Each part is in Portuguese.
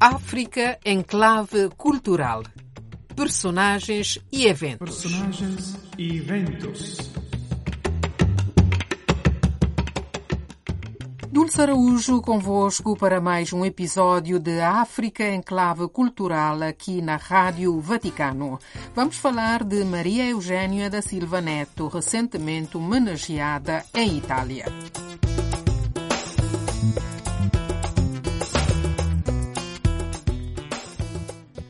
África em clave cultural. Personagens e eventos. Personagens e eventos. Dulce Araújo convosco para mais um episódio de África em clave cultural aqui na Rádio Vaticano. Vamos falar de Maria Eugênia da Silva Neto, recentemente homenageada em Itália.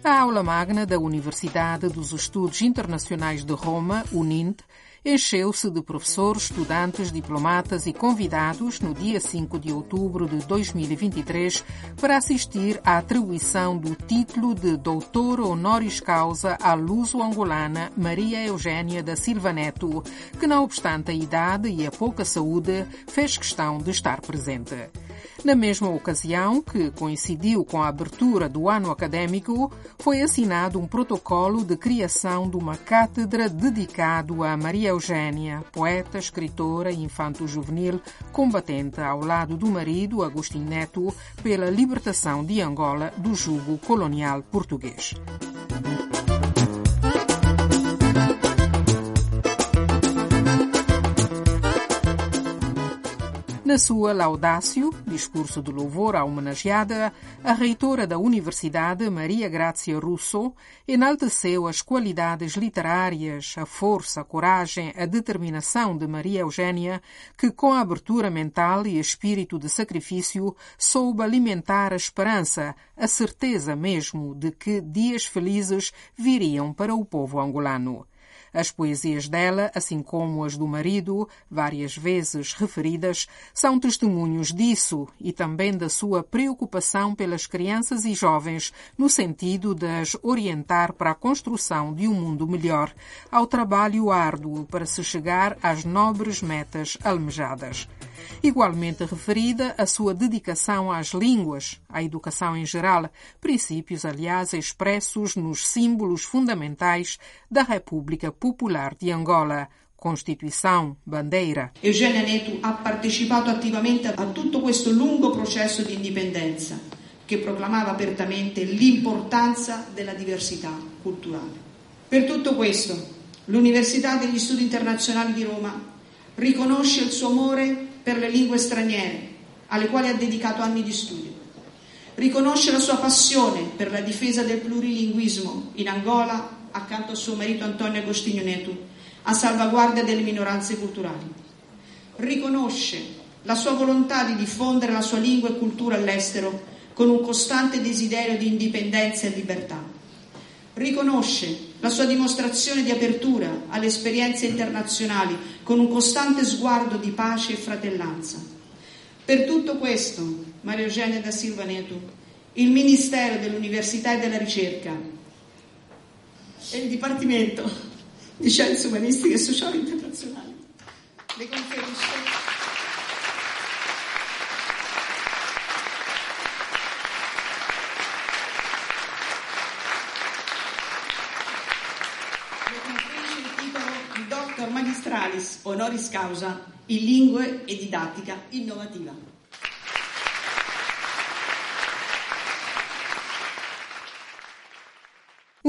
A aula magna da Universidade dos Estudos Internacionais de Roma, UNINT, encheu-se de professores, estudantes, diplomatas e convidados no dia 5 de outubro de 2023 para assistir à atribuição do título de doutor honoris causa à luso-angolana Maria Eugênia da Silva Neto, que, não obstante a idade e a pouca saúde, fez questão de estar presente. Na mesma ocasião, que coincidiu com a abertura do ano acadêmico, foi assinado um protocolo de criação de uma cátedra dedicado a Maria Eugênia, poeta, escritora e infanto-juvenil, combatente ao lado do marido, Agostinho Neto, pela libertação de Angola do jugo colonial português. Na sua Laudácio, discurso de louvor à homenageada, a reitora da Universidade, Maria Grazia Russo, enalteceu as qualidades literárias, a força, a coragem, a determinação de Maria Eugênia, que, com abertura mental e espírito de sacrifício, soube alimentar a esperança, a certeza mesmo de que dias felizes viriam para o povo angolano. As poesias dela, assim como as do marido, várias vezes referidas, são testemunhos disso e também da sua preocupação pelas crianças e jovens, no sentido de as orientar para a construção de um mundo melhor, ao trabalho árduo para se chegar às nobres metas almejadas. Igualmente referida a sua dedicação às línguas, à educação em geral, princípios, aliás, expressos nos símbolos fundamentais da República Popular de Angola, Costituição, bandeira. Eugenia Neto ha partecipato attivamente a tutto questo lungo processo di indipendenza che proclamava apertamente l'importanza della diversità culturale. Per tutto questo, l'Università degli Studi Internazionali di Roma riconosce il suo amore per le lingue straniere, alle quali ha dedicato anni di studio. Riconosce la sua passione per la difesa del plurilinguismo in Angola, accanto a suo marito Antonio Agostinho Neto, a salvaguardia delle minoranze culturali. Riconosce la sua volontà di diffondere la sua lingua e cultura all'estero con un costante desiderio di indipendenza e libertà. Riconosce la sua dimostrazione di apertura alle esperienze internazionali con un costante sguardo di pace e fratellanza. Per tutto questo, Maria Eugenia da Silva Neto, il Ministero dell'Università e della Ricerca e il Dipartimento di Scienze Umanistiche e Sociali Internazionali le conferisce Magistralis Honoris Causa in Lingue e Didattica Innovativa.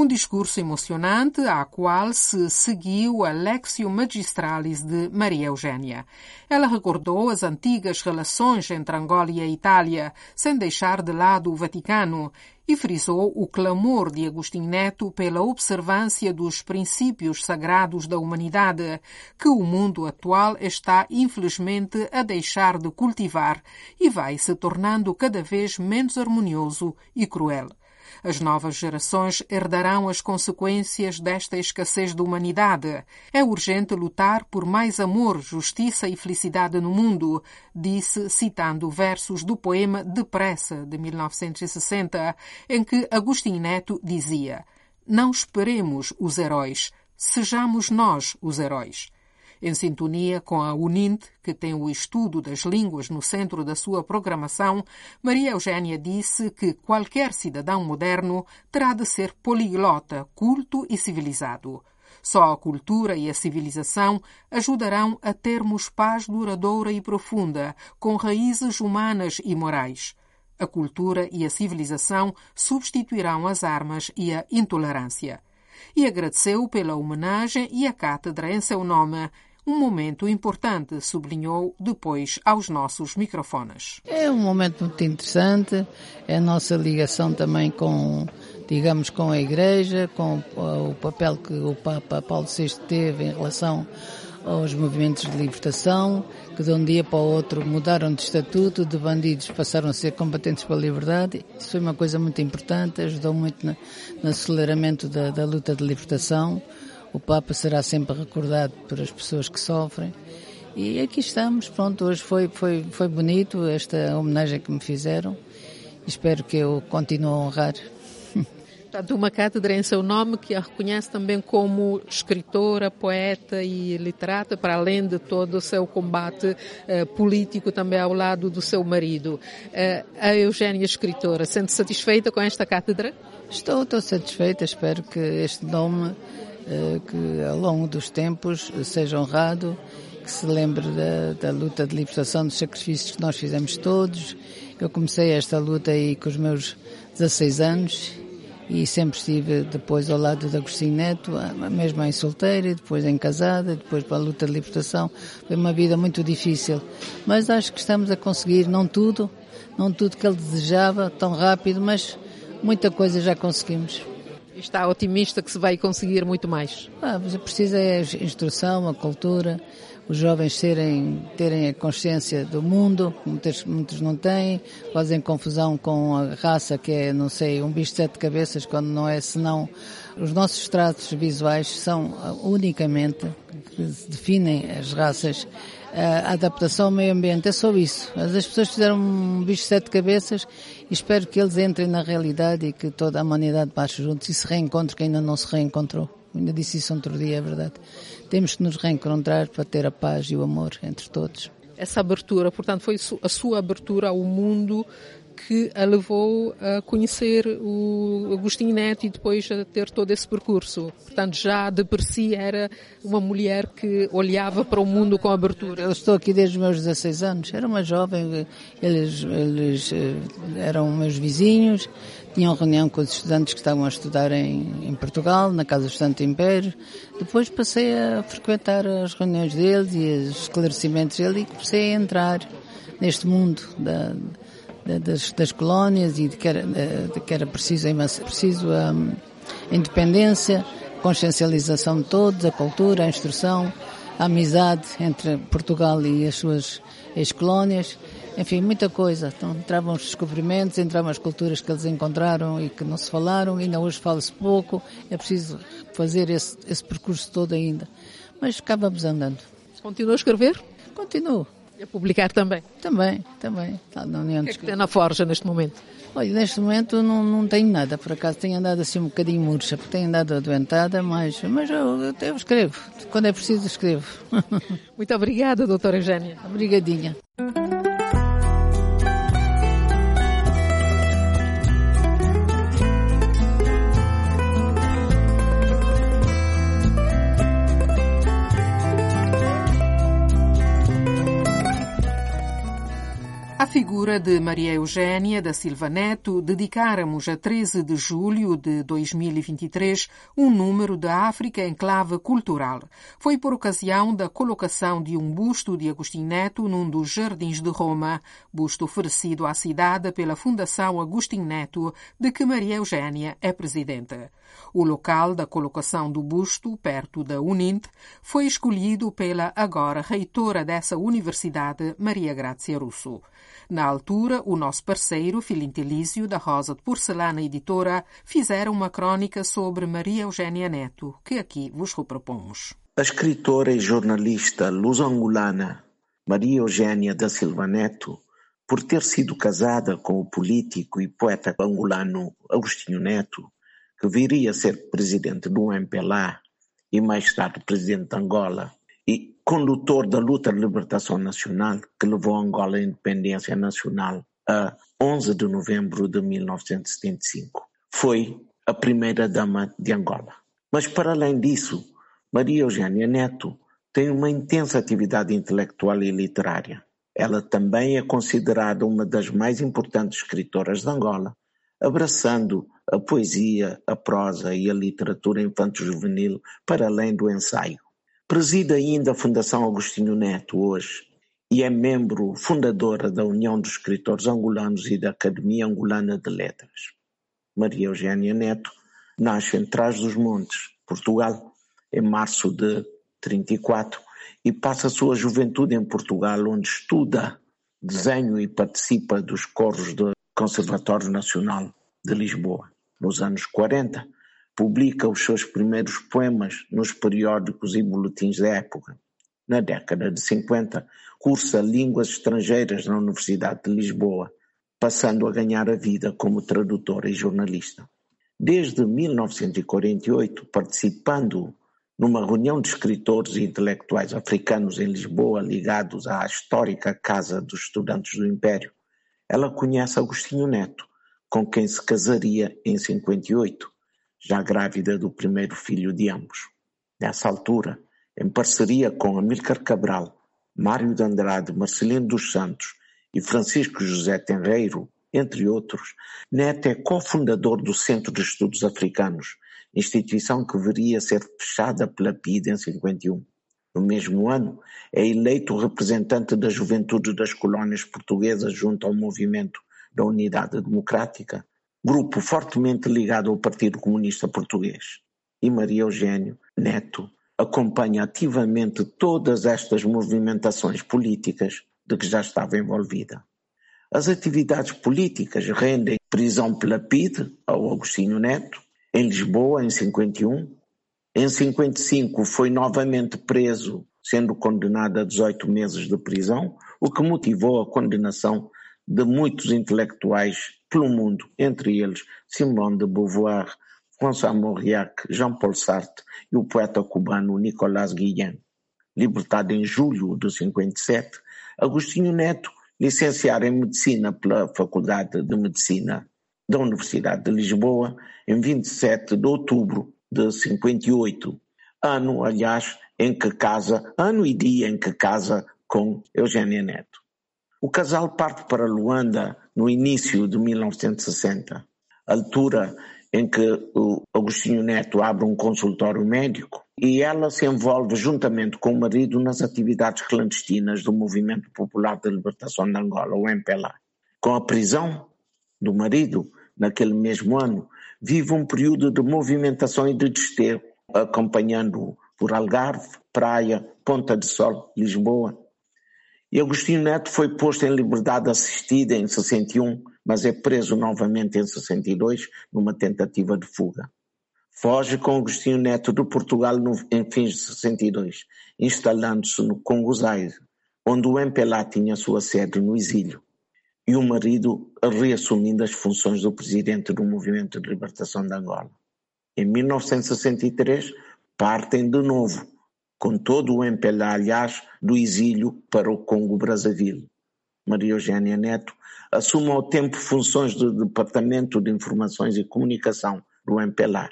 Um discurso emocionante a qual se seguiu a Lexio Magistralis de Maria Eugênia. Ela recordou as antigas relações entre Angola e a Itália, sem deixar de lado o Vaticano, e frisou o clamor de Agostinho Neto pela observância dos princípios sagrados da humanidade, que o mundo atual está infelizmente a deixar de cultivar e vai se tornando cada vez menos harmonioso e cruel. As novas gerações herdarão as consequências desta escassez de humanidade. É urgente lutar por mais amor, justiça e felicidade no mundo, disse citando versos do poema Depressa, de 1960, em que Agostinho Neto dizia: Não esperemos os heróis, sejamos nós os heróis. Em sintonia com a UNINT, que tem o estudo das línguas no centro da sua programação, Maria Eugênia disse que qualquer cidadão moderno terá de ser poliglota, culto e civilizado. Só a cultura e a civilização ajudarão a termos paz duradoura e profunda, com raízes humanas e morais. A cultura e a civilização substituirão as armas e a intolerância. E agradeceu pela homenagem e a cátedra em seu nome um momento importante, sublinhou depois aos nossos microfones. É um momento muito interessante, é a nossa ligação também com, digamos, com a Igreja, com o papel que o Papa Paulo VI teve em relação aos movimentos de libertação, que de um dia para o outro mudaram de estatuto, de bandidos passaram a ser combatentes pela liberdade. Isso foi uma coisa muito importante, ajudou muito no, aceleramento da, da luta de libertação. O Papa será sempre recordado por as pessoas que sofrem. E aqui estamos, pronto, hoje foi, foi, foi bonito esta homenagem que me fizeram. Espero que eu continue a honrar. Portanto, uma cátedra em seu nome que a reconhece também como escritora, poeta e literata, para além de todo o seu combate eh, político também ao lado do seu marido. Eh, a Eugénia, escritora, sente satisfeita com esta cátedra? Estou, estou satisfeita, espero que este nome que ao longo dos tempos seja honrado, que se lembre da, da, luta de libertação, dos sacrifícios que nós fizemos todos. Eu comecei esta luta aí com os meus 16 anos e sempre estive depois ao lado de Agostinho Neto, mesmo em solteira, depois em casada, depois para a luta de libertação. Foi uma vida muito difícil, mas acho que estamos a conseguir, não tudo, não tudo que ele desejava tão rápido, mas muita coisa já conseguimos. Está otimista que se vai conseguir muito mais? Ah, precisa é a instrução, a cultura, os jovens serem, terem a consciência do mundo, muitos, muitos não têm, fazem confusão com a raça que é, não sei, um bicho de sete cabeças, quando não é senão os nossos traços visuais são unicamente que definem as raças a adaptação ao meio ambiente, é só isso. As pessoas fizeram um bicho de sete cabeças espero que eles entrem na realidade e que toda a humanidade passe juntos e se reencontre quem ainda não se reencontrou. Ainda disse isso outro dia, é verdade. Temos que nos reencontrar para ter a paz e o amor entre todos. Essa abertura, portanto, foi a sua abertura ao mundo que a levou a conhecer o Agostinho Neto e depois a ter todo esse percurso. Portanto, já de per si era uma mulher que olhava para o mundo com abertura. Eu estou aqui desde os meus 16 anos. Era uma jovem, eles, eles eh, eram meus vizinhos, tinham reunião com os estudantes que estavam a estudar em, em Portugal, na Casa do Estudante Império. Depois passei a frequentar as reuniões deles e os esclarecimentos dele e comecei a entrar neste mundo da, das, das colónias e de que era, de que era preciso, preciso um, a independência, a consciencialização de todos, a cultura, a instrução, a amizade entre Portugal e as suas ex-colónias, enfim, muita coisa. Então, entravam os descobrimentos, entravam as culturas que eles encontraram e que não se falaram, ainda hoje fala-se pouco, é preciso fazer esse, esse percurso todo ainda. Mas acabamos andando. Continua a escrever? Continuo. E a publicar também? Também, também. Está na União o que é que tem na Forja neste momento? Olha, neste momento não, não tenho nada, por acaso tenho andado assim um bocadinho murcha, porque tenho andado adoentada, mas, mas eu, eu escrevo. Quando é preciso, escrevo. Muito obrigada, doutora Eugénia. Obrigadinha. Figura de Maria Eugênia da Silva Neto, dedicáramos a 13 de julho de 2023 um número da África em clave cultural. Foi por ocasião da colocação de um busto de Agostinho Neto num dos jardins de Roma, busto oferecido à cidade pela Fundação Agostinho Neto, de que Maria Eugênia é presidente. O local da colocação do busto, perto da Unint, foi escolhido pela agora reitora dessa universidade, Maria Grazia Russo. Na altura, o nosso parceiro, Filintelísio, da Rosa de Porcelana Editora, fizeram uma crônica sobre Maria Eugênia Neto, que aqui vos repropomos. A escritora e jornalista luso-angolana Maria Eugênia da Silva Neto, por ter sido casada com o político e poeta angolano Agostinho Neto, que viria a ser presidente do MPLA e mais tarde presidente de Angola, e condutor da luta de libertação nacional que levou Angola à independência nacional a 11 de novembro de 1975. Foi a primeira dama de Angola. Mas para além disso, Maria Eugênia Neto tem uma intensa atividade intelectual e literária. Ela também é considerada uma das mais importantes escritoras de Angola, abraçando a poesia, a prosa e a literatura infanto-juvenil para além do ensaio. Preside ainda a Fundação Agostinho Neto hoje e é membro fundadora da União dos Escritores Angolanos e da Academia Angolana de Letras. Maria Eugênia Neto nasce em Trás-dos-Montes, Portugal, em março de 34 e passa a sua juventude em Portugal, onde estuda desenho e participa dos coros do Conservatório Nacional de Lisboa. Nos anos 40, publica os seus primeiros poemas nos periódicos e boletins da época. Na década de 50, cursa línguas estrangeiras na Universidade de Lisboa, passando a ganhar a vida como tradutora e jornalista. Desde 1948, participando numa reunião de escritores e intelectuais africanos em Lisboa ligados à histórica Casa dos Estudantes do Império, ela conhece Agostinho Neto, com quem se casaria em 58, já grávida do primeiro filho de ambos. Nessa altura, em parceria com Amílcar Cabral, Mário de Andrade, Marcelino dos Santos e Francisco José Tenreiro, entre outros, Neto é cofundador do Centro de Estudos Africanos, instituição que viria ser fechada pela PIDE em 51. No mesmo ano, é eleito representante da juventude das colónias portuguesas junto ao movimento da Unidade Democrática, grupo fortemente ligado ao Partido Comunista Português. E Maria Eugênio Neto acompanha ativamente todas estas movimentações políticas de que já estava envolvida. As atividades políticas rendem prisão pela PIDE ao Agostinho Neto, em Lisboa, em 51. Em 55 foi novamente preso, sendo condenado a 18 meses de prisão, o que motivou a condenação de muitos intelectuais pelo mundo, entre eles Simone de Beauvoir, François Mauriac, Jean-Paul Sartre e o poeta cubano Nicolás Guillén. Libertado em julho de 57, Agostinho Neto, licenciado em Medicina pela Faculdade de Medicina da Universidade de Lisboa em 27 de outubro de 58, ano, aliás, em que casa, ano e dia em que casa com Eugênia Neto. O casal parte para Luanda no início de 1960, altura em que o Agostinho Neto abre um consultório médico e ela se envolve juntamente com o marido nas atividades clandestinas do Movimento Popular de Libertação de Angola, o MPLA. Com a prisão do marido, naquele mesmo ano, vive um período de movimentação e de desterro, acompanhando por Algarve, Praia, Ponta de Sol, Lisboa. E Agostinho Neto foi posto em liberdade assistida em 61, mas é preso novamente em 62 numa tentativa de fuga. Foge com Agostinho Neto de Portugal no, em fins de 62, instalando-se no Congo Zaire, onde o MPLA tinha sua sede no exílio e o marido reassumindo as funções do presidente do Movimento de Libertação de Angola. Em 1963, partem de novo, com todo o aliás, do exílio para o Congo-Brazzaville. Maria Eugênia Neto assume ao tempo funções do Departamento de Informações e Comunicação do MPLA,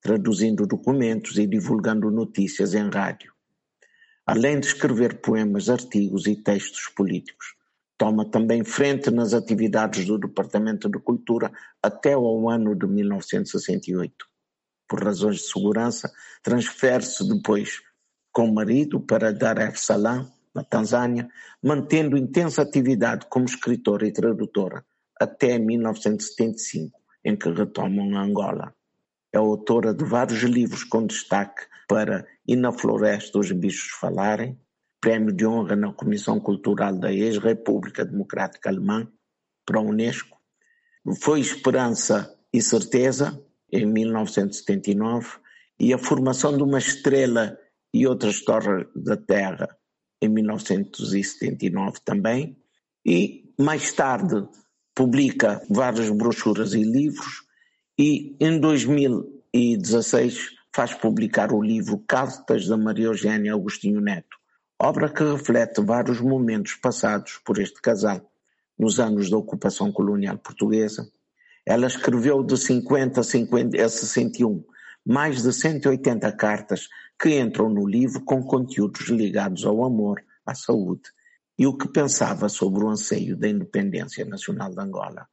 traduzindo documentos e divulgando notícias em rádio. Além de escrever poemas, artigos e textos políticos, Toma também frente nas atividades do Departamento de Cultura até ao ano de 1968. Por razões de segurança, transfere-se depois com o marido para Dar es Salaam, na Tanzânia, mantendo intensa atividade como escritora e tradutora até 1975, em que retomam Angola. É autora de vários livros com destaque para E na Floresta os Bichos Falarem, Prémio de Honra na Comissão Cultural da ex-República Democrática Alemã para a Unesco. Foi Esperança e Certeza, em 1979, e a formação de uma estrela e outras torres da Terra, em 1979 também. E, mais tarde, publica várias brochuras e livros, e em 2016 faz publicar o livro Cartas da Maria Eugênia Agostinho Neto, obra que reflete vários momentos passados por este casal nos anos da ocupação colonial portuguesa. Ela escreveu de 50 a 61 mais de 180 cartas que entram no livro com conteúdos ligados ao amor, à saúde e o que pensava sobre o anseio da independência nacional de Angola.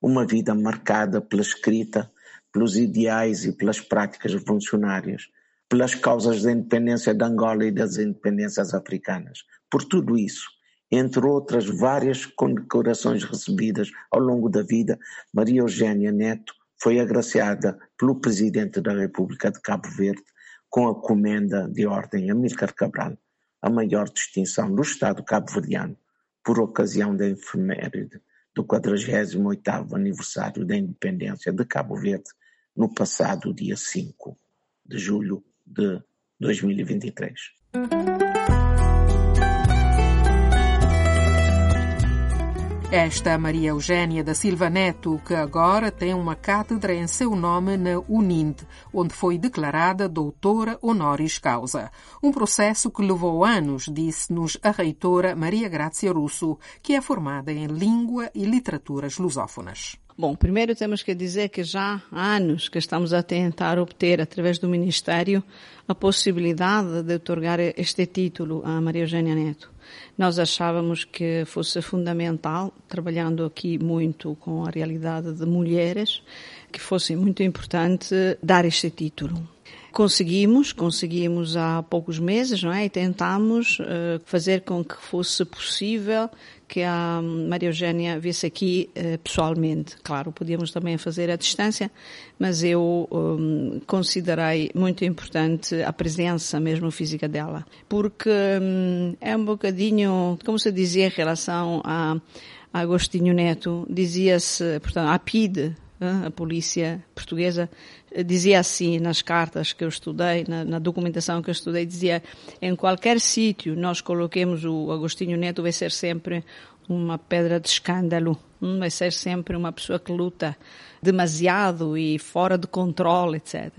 Uma vida marcada pela escrita, pelos ideais e pelas práticas revolucionárias, pelas causas da independência de Angola e das independências africanas. Por tudo isso, entre outras várias condecorações recebidas ao longo da vida, Maria Eugênia Neto foi agraciada pelo Presidente da República de Cabo Verde com a comenda de ordem Amílcar Cabral, a maior distinção do Estado cabo-verdiano, por ocasião da efeméride do 48º aniversário da independência de Cabo Verde, no passado dia 5 de julho de 2023. Esta Maria Eugênia da Silva Neto, que agora tem uma cátedra em seu nome na UNIND, onde foi declarada doutora honoris causa. Um processo que levou anos, disse-nos a reitora Maria Grácia Russo, que é formada em Língua e Literaturas Lusófonas. Bom, primeiro temos que dizer que já há anos que estamos a tentar obter, através do Ministério, a possibilidade de otorgar este título a Maria Eugênia Neto. Nós achávamos que fosse fundamental, trabalhando aqui muito com a realidade de mulheres, que fosse muito importante dar este título. Conseguimos, conseguimos há poucos meses, não é? E tentamos uh, fazer com que fosse possível que a Maria Eugênia viesse aqui uh, pessoalmente. Claro, podíamos também fazer à distância, mas eu um, considerei muito importante a presença mesmo física dela, porque um, é um bocadinho, como se dizia em relação a, a Agostinho Neto, dizia-se, portanto, a PIDE, a polícia portuguesa dizia assim nas cartas que eu estudei, na, na documentação que eu estudei, dizia em qualquer sítio nós coloquemos o Agostinho Neto vai ser sempre uma pedra de escândalo, hum, vai ser sempre uma pessoa que luta demasiado e fora de controle, etc.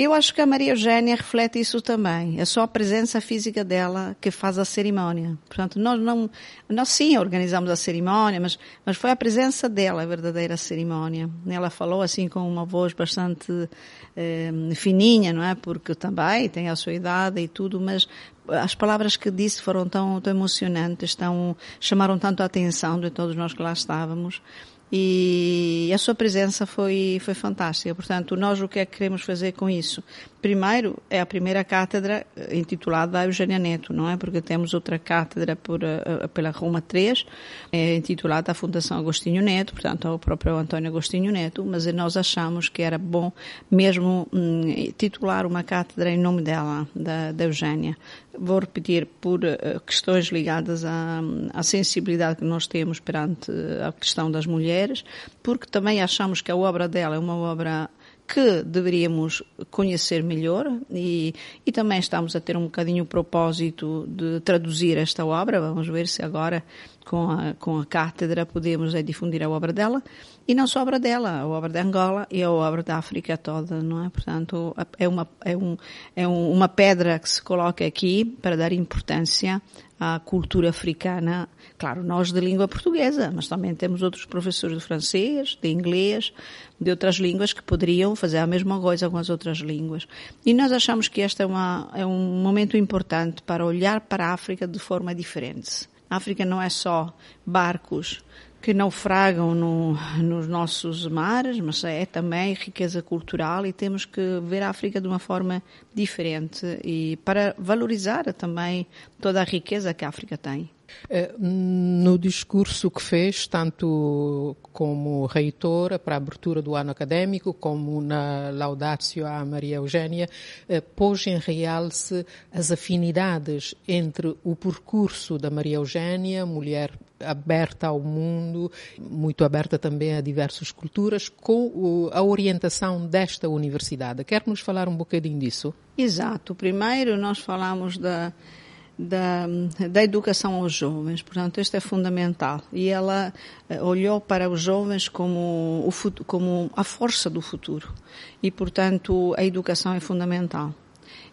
Eu acho que a Maria Eugênia reflete isso também. É só a presença física dela que faz a cerimônia. Portanto, nós não, nós sim organizamos a cerimônia, mas, mas foi a presença dela a verdadeira cerimônia. Ela falou assim com uma voz bastante eh, fininha, não é? Porque também tem a sua idade e tudo, mas as palavras que disse foram tão, tão emocionantes, tão, chamaram tanto a atenção de todos nós que lá estávamos e a sua presença foi, foi fantástica. Portanto, nós o que é que queremos fazer com isso? Primeiro, é a primeira cátedra eh, intitulada a Eugênia Neto, não é? Porque temos outra cátedra por, uh, pela Roma 3, é intitulada a Fundação Agostinho Neto, portanto, ao próprio António Agostinho Neto, mas nós achamos que era bom mesmo hum, titular uma cátedra em nome dela, da, da Eugênia. Vou repetir, por questões ligadas à, à sensibilidade que nós temos perante a questão das mulheres, porque também achamos que a obra dela é uma obra que deveríamos conhecer melhor e, e também estamos a ter um bocadinho o propósito de traduzir esta obra. Vamos ver se agora com a, com a cátedra podemos é, difundir a obra dela e não só a obra dela, a obra de Angola e a obra da África toda, não é? Portanto, é uma, é um, é um, uma pedra que se coloca aqui para dar importância à cultura africana. Claro, nós de língua portuguesa, mas também temos outros professores de francês, de inglês, de outras línguas que poderiam fazer a mesma coisa com as outras línguas. E nós achamos que este é, uma, é um momento importante para olhar para a África de forma diferente. A África não é só barcos que naufragam no, nos nossos mares, mas é também riqueza cultural e temos que ver a África de uma forma diferente e para valorizar também toda a riqueza que a África tem. Eh, no discurso que fez, tanto como reitora para a abertura do ano académico, como na laudatio à Maria Eugênia, eh, pôs em realce as afinidades entre o percurso da Maria Eugênia, mulher aberta ao mundo, muito aberta também a diversas culturas, com a orientação desta universidade. Quer nos falar um bocadinho disso? Exato. Primeiro nós falamos da da, da educação aos jovens. Portanto, isto é fundamental. E ela eh, olhou para os jovens como, o, como a força do futuro. E, portanto, a educação é fundamental.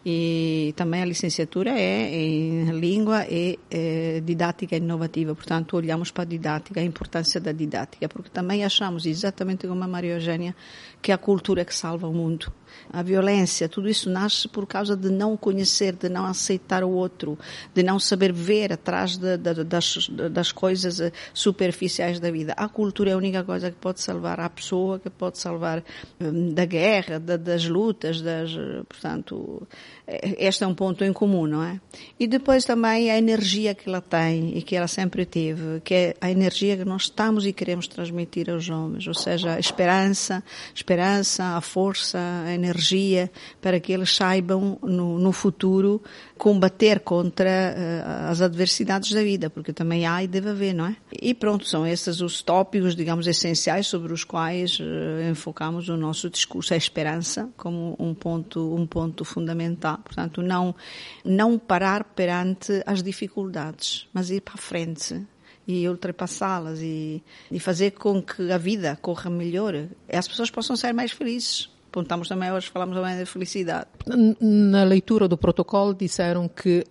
E também a licenciatura é em língua e é, didática inovativa. Portanto, olhamos para a didática, a importância da didática, porque também achamos, exatamente como a Maria Eugênia, que a cultura é que salva o mundo. A violência, tudo isso nasce por causa de não conhecer, de não aceitar o outro, de não saber ver atrás de, de, das, das coisas superficiais da vida. A cultura é a única coisa que pode salvar a pessoa, que pode salvar hum, da guerra, da, das lutas, das, portanto, este é um ponto em comum, não é? E depois também a energia que ela tem e que ela sempre teve, que é a energia que nós estamos e queremos transmitir aos homens, ou seja, a esperança, esperança, a força, a energia, para que eles saibam no, no futuro combater contra uh, as adversidades da vida, porque também há e deve haver, não é? E pronto, são esses os tópicos, digamos, essenciais sobre os quais uh, enfocamos o nosso discurso, a esperança como um ponto, um ponto fundamental. Portanto, não, não parar perante as dificuldades, mas ir para a frente e ultrapassá-las e, e fazer com que a vida corra melhor, e as pessoas possam ser mais felizes apontamos também hoje, falamos também da felicidade. Na leitura do protocolo disseram que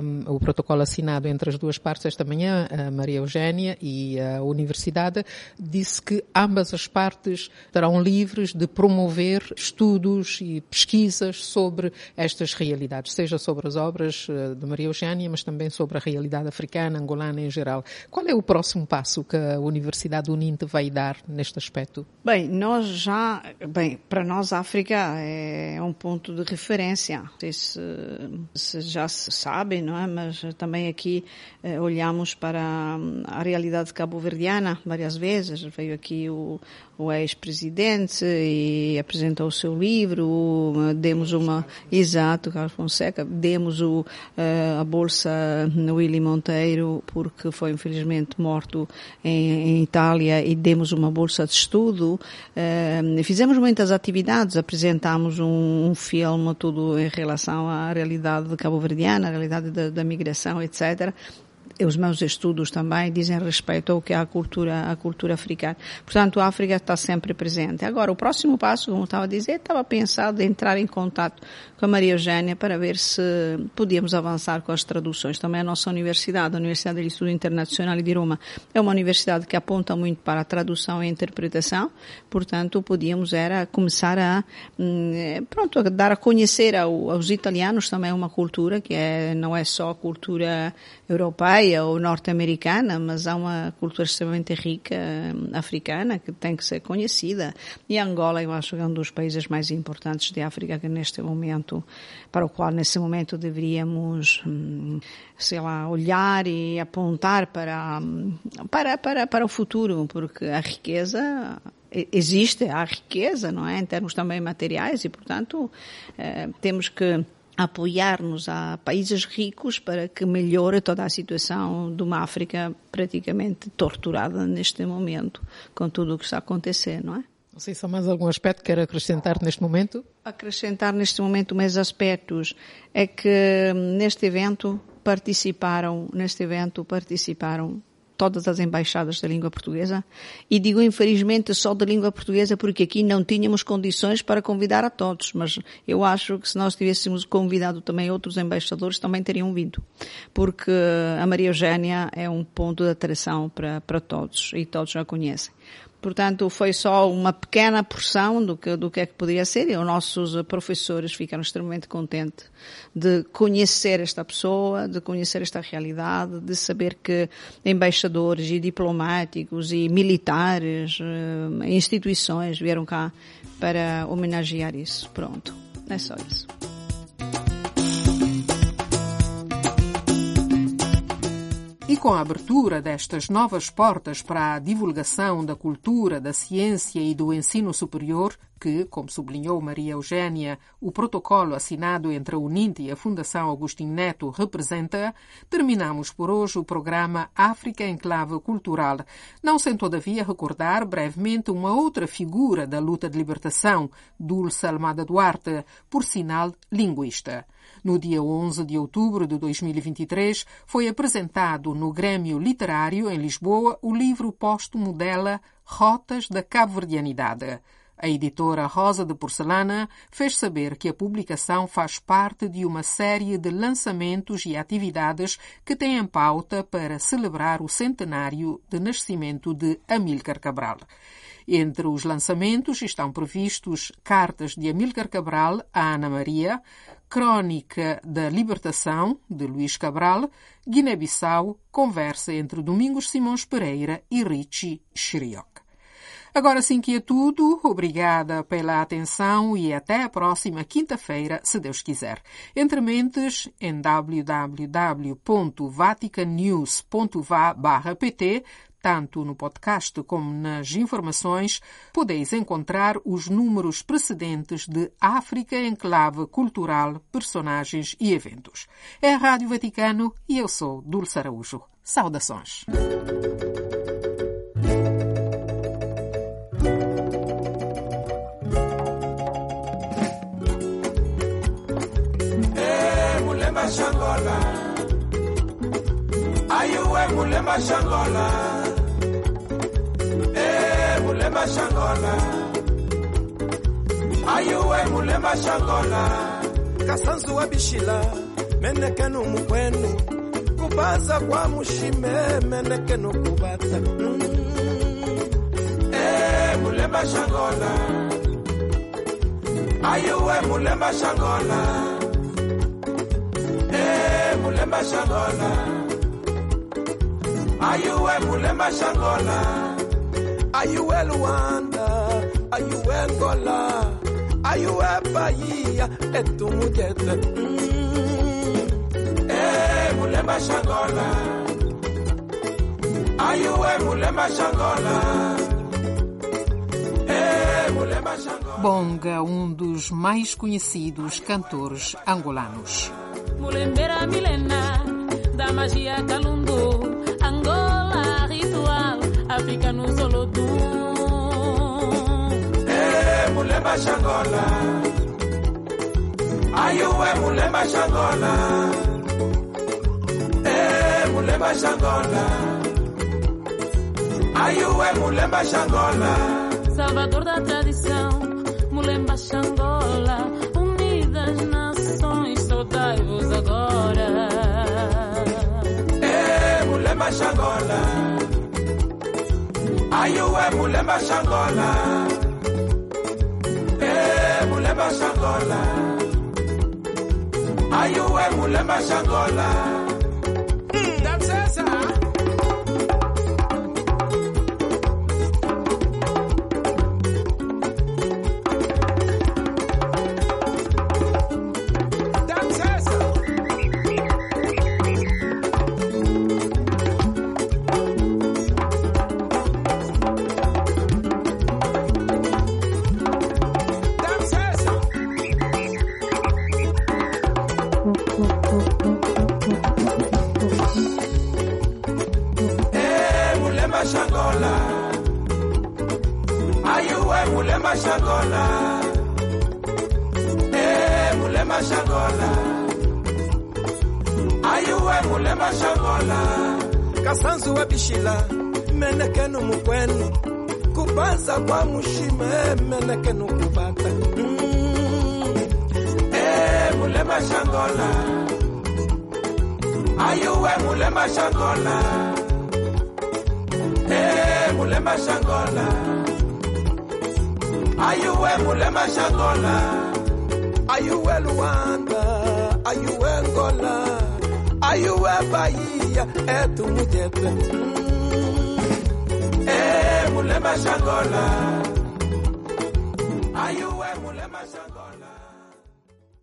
um, o protocolo assinado entre as duas partes esta manhã, a Maria Eugênia e a Universidade, disse que ambas as partes estarão livres de promover estudos e pesquisas sobre estas realidades, seja sobre as obras eh, de Maria Eugênia, mas também sobre a realidade africana, angolana em geral. Qual é o próximo passo que a Universidade Uninte vai dar neste aspecto? Bem, nós já, bem, para nós África é um ponto de referência. Não sei se, se já se sabe, não é? Mas também aqui eh, olhamos para a realidade cabo-verdiana várias vezes. Veio aqui o, o ex-presidente e apresentou o seu livro, demos uma, exato, Carlos Fonseca, demos o, eh, a bolsa Willy Monteiro, porque foi infelizmente morto em, em Itália, e demos uma bolsa de estudo. Eh, fizemos muitas atividades, apresentámos um, um filme, tudo em relação à realidade cabo-verdiana, à realidade da, da migração, etc os meus estudos também dizem respeito ao que é a cultura, a cultura africana. Portanto, a África está sempre presente. Agora, o próximo passo, como estava a dizer, estava pensado em entrar em contato com a Maria Eugênia para ver se podíamos avançar com as traduções. Também a nossa universidade, a Universidade de Estudo Internacional de Roma, é uma universidade que aponta muito para a tradução e interpretação. Portanto, podíamos era começar a, hum, pronto, a dar a conhecer aos italianos também uma cultura que é, não é só cultura europeia ou norte-americana, mas há uma cultura extremamente rica hum, africana que tem que ser conhecida. E Angola, eu acho que é um dos países mais importantes de África que neste momento, para o qual nesse momento deveríamos, hum, sei lá, olhar e apontar para, hum, para, para, para o futuro, porque a riqueza existe, há riqueza, não é? Em termos também materiais e, portanto, eh, temos que apoiar-nos a países ricos para que melhore toda a situação de uma África praticamente torturada neste momento, com tudo o que está a acontecer, não é? Não sei se há mais algum aspecto que quer acrescentar neste momento. Acrescentar neste momento mais aspectos é que neste evento participaram, neste evento participaram todas as embaixadas da língua portuguesa. E digo infelizmente só da língua portuguesa porque aqui não tínhamos condições para convidar a todos, mas eu acho que se nós tivéssemos convidado também outros embaixadores também teriam vindo, porque a Maria Eugênia é um ponto de atração para, para todos e todos a conhecem. Portanto, foi só uma pequena porção do que, do que é que poderia ser e os nossos professores ficaram extremamente contentes de conhecer esta pessoa, de conhecer esta realidade, de saber que embaixadores e diplomáticos e militares, eh, instituições vieram cá para homenagear isso. Pronto. É só isso. E com a abertura destas novas portas para a divulgação da cultura, da ciência e do ensino superior, que, como sublinhou Maria Eugênia, o protocolo assinado entre a UNINT e a Fundação Agostinho Neto representa, terminamos por hoje o programa África em Clave Cultural, não sem todavia recordar brevemente uma outra figura da luta de libertação, Dulce Almada Duarte, por sinal linguista. No dia 11 de outubro de 2023, foi apresentado no Grêmio Literário, em Lisboa, o livro póstumo dela Rotas da Cabo-Verdianidade. A editora Rosa de Porcelana fez saber que a publicação faz parte de uma série de lançamentos e atividades que em pauta para celebrar o centenário de nascimento de Amílcar Cabral. Entre os lançamentos estão previstos cartas de Amílcar Cabral a Ana Maria, Crônica da Libertação, de Luís Cabral, Guiné-Bissau, conversa entre Domingos Simões Pereira e Richie Shriock. Agora sim que é tudo. Obrigada pela atenção e até a próxima quinta-feira, se Deus quiser. Entre mentes, em www.vaticanews.va/pt tanto no podcast como nas informações, podeis encontrar os números precedentes de África em clave cultural, personagens e eventos. É a Rádio Vaticano e eu sou Dulce Araújo. Saudações. Ayuwe Mulema Shangola. Eh, Mulema Shangola. Ayuwe Mulema Shangola. Kasanzu wa bishila, menekenu mukwenu. Kubaza kwa mushime, menekenu kubata. Mm. Eh, Mulema Shangola. Ayuwe Mulema Shangola. mulemba shangola ayuwe mulemba shangola ayuwe luanda? Ayuwe ngola ayuwe bahia? Etumujete eh mulemba shangola. Ayuwe mulemba shangola? Eh mulemba shangola. Bonga, um dos mais conhecidos cantores angolanos. Mulembera milena da magia calundu Angola ritual africano solodu Eh mulemba shangola Ayuwe mulemba shangola Eh mulemba shangola Ayuwe mulemba shangola Salvador da tradição Mulemba Xangola Unidas nações Saudai-vos agora Eh, Mulemba Xangola Ayué, Mulemba Xangola Eh, Mulemba Xangola Ayué, Mulemba Xangola Dançasa mashangola ayuwe mule mashangola eh mule mashangola ayuwe mule mashangola kasanzu wa bishila menekenu mukwenu kubaza kwa mushime menekenu kubata. Mm. Eh mule mashangola ayuwe mule mashangola Eh, Mulemba Shangola. Ayuwe Mulemba Shangola. Ayuwe Luanda, ayuwe Ngola, ayuwe Bahia, etu mujete. Mm. Eh, Mulemba Shangola.